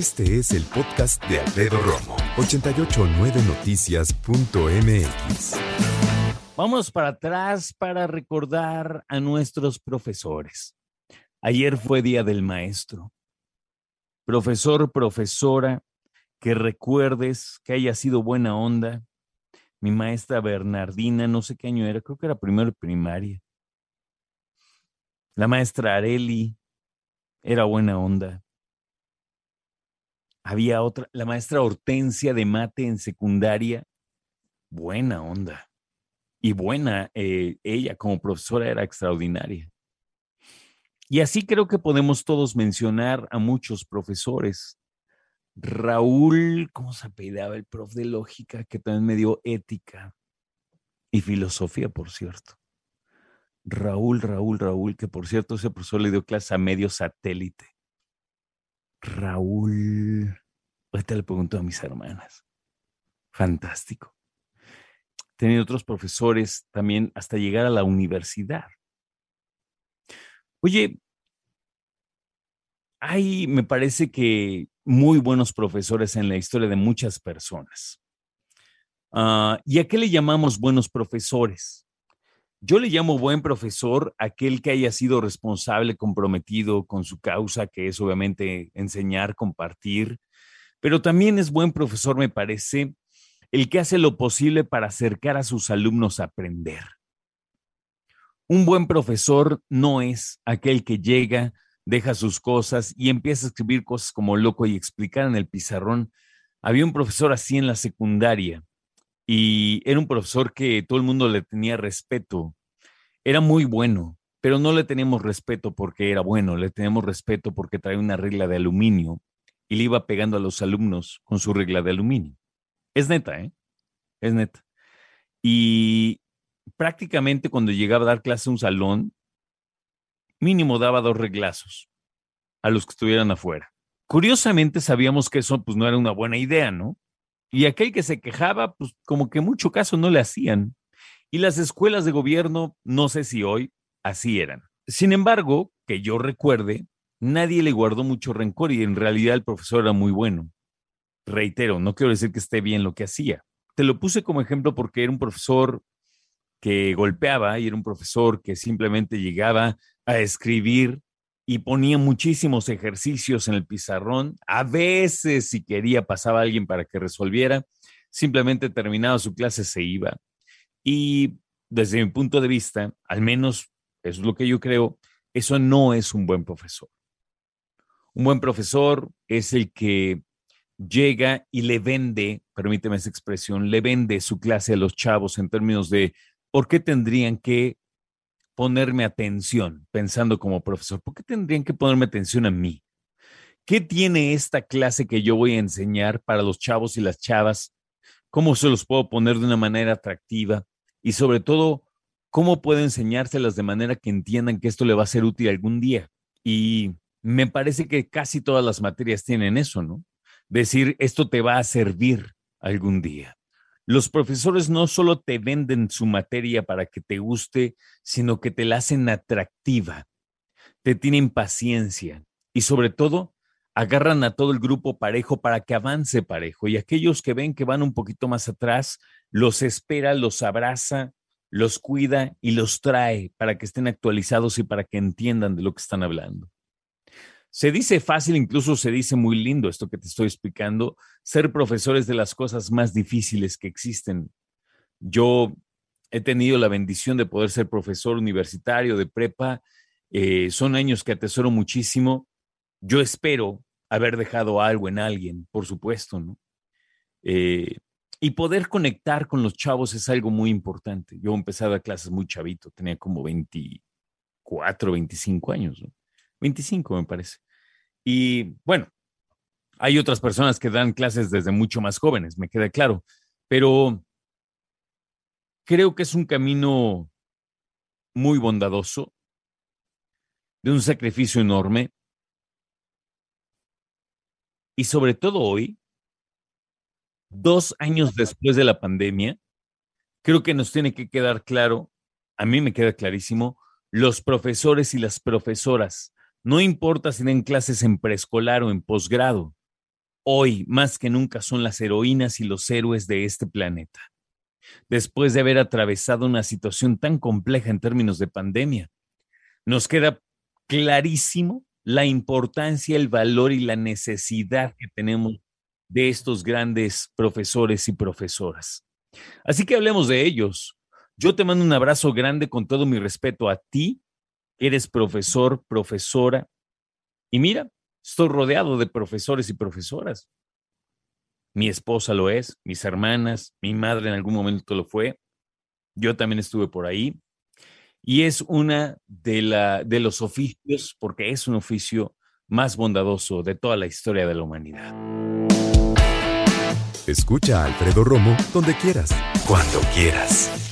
Este es el podcast de Alfredo Romo. 889noticias.mx. Vamos para atrás para recordar a nuestros profesores. Ayer fue Día del Maestro. Profesor, profesora, que recuerdes que haya sido buena onda. Mi maestra Bernardina, no sé qué año era, creo que era primero primaria. La maestra Areli era buena onda. Había otra, la maestra Hortensia de mate en secundaria, buena onda. Y buena, eh, ella como profesora era extraordinaria. Y así creo que podemos todos mencionar a muchos profesores. Raúl, ¿cómo se apellidaba el prof de lógica que también me dio ética y filosofía, por cierto? Raúl, Raúl, Raúl, que por cierto ese profesor le dio clase a medio satélite. Raúl, ahorita le pregunto a mis hermanas. Fantástico. Tenía otros profesores también hasta llegar a la universidad. Oye, hay, me parece que muy buenos profesores en la historia de muchas personas. Uh, ¿Y a qué le llamamos buenos profesores? Yo le llamo buen profesor aquel que haya sido responsable, comprometido con su causa, que es obviamente enseñar, compartir, pero también es buen profesor, me parece, el que hace lo posible para acercar a sus alumnos a aprender. Un buen profesor no es aquel que llega, deja sus cosas y empieza a escribir cosas como loco y explicar en el pizarrón. Había un profesor así en la secundaria y era un profesor que todo el mundo le tenía respeto. Era muy bueno, pero no le teníamos respeto porque era bueno, le teníamos respeto porque traía una regla de aluminio y le iba pegando a los alumnos con su regla de aluminio. Es neta, ¿eh? Es neta. Y prácticamente cuando llegaba a dar clase a un salón, mínimo daba dos reglazos a los que estuvieran afuera. Curiosamente sabíamos que eso pues no era una buena idea, ¿no? Y aquel que se quejaba, pues como que mucho caso no le hacían. Y las escuelas de gobierno, no sé si hoy, así eran. Sin embargo, que yo recuerde, nadie le guardó mucho rencor y en realidad el profesor era muy bueno. Reitero, no quiero decir que esté bien lo que hacía. Te lo puse como ejemplo porque era un profesor que golpeaba y era un profesor que simplemente llegaba a escribir y ponía muchísimos ejercicios en el pizarrón. A veces, si quería, pasaba alguien para que resolviera. Simplemente terminaba su clase, se iba. Y desde mi punto de vista, al menos es lo que yo creo, eso no es un buen profesor. Un buen profesor es el que llega y le vende, permíteme esa expresión, le vende su clase a los chavos en términos de por qué tendrían que ponerme atención pensando como profesor? ¿Por qué tendrían que ponerme atención a mí? ¿Qué tiene esta clase que yo voy a enseñar para los chavos y las chavas? ¿Cómo se los puedo poner de una manera atractiva? Y sobre todo, ¿cómo puedo enseñárselas de manera que entiendan que esto le va a ser útil algún día? Y me parece que casi todas las materias tienen eso, ¿no? Decir, esto te va a servir algún día. Los profesores no solo te venden su materia para que te guste, sino que te la hacen atractiva, te tienen paciencia y sobre todo agarran a todo el grupo parejo para que avance parejo y aquellos que ven que van un poquito más atrás, los espera, los abraza, los cuida y los trae para que estén actualizados y para que entiendan de lo que están hablando. Se dice fácil, incluso se dice muy lindo esto que te estoy explicando, ser profesores de las cosas más difíciles que existen. Yo he tenido la bendición de poder ser profesor universitario de prepa. Eh, son años que atesoro muchísimo. Yo espero haber dejado algo en alguien, por supuesto, ¿no? Eh, y poder conectar con los chavos es algo muy importante. Yo empecé a dar clases muy chavito, tenía como 24, 25 años, ¿no? 25 me parece. Y bueno, hay otras personas que dan clases desde mucho más jóvenes, me queda claro, pero creo que es un camino muy bondadoso, de un sacrificio enorme, y sobre todo hoy, dos años después de la pandemia, creo que nos tiene que quedar claro, a mí me queda clarísimo, los profesores y las profesoras, no importa si den clases en preescolar o en posgrado, hoy más que nunca son las heroínas y los héroes de este planeta. Después de haber atravesado una situación tan compleja en términos de pandemia, nos queda clarísimo la importancia, el valor y la necesidad que tenemos de estos grandes profesores y profesoras. Así que hablemos de ellos. Yo te mando un abrazo grande con todo mi respeto a ti, eres profesor, profesora. Y mira, estoy rodeado de profesores y profesoras. Mi esposa lo es, mis hermanas, mi madre en algún momento lo fue. Yo también estuve por ahí. Y es una de, la, de los oficios, porque es un oficio más bondadoso de toda la historia de la humanidad. Escucha a Alfredo Romo donde quieras. Cuando quieras.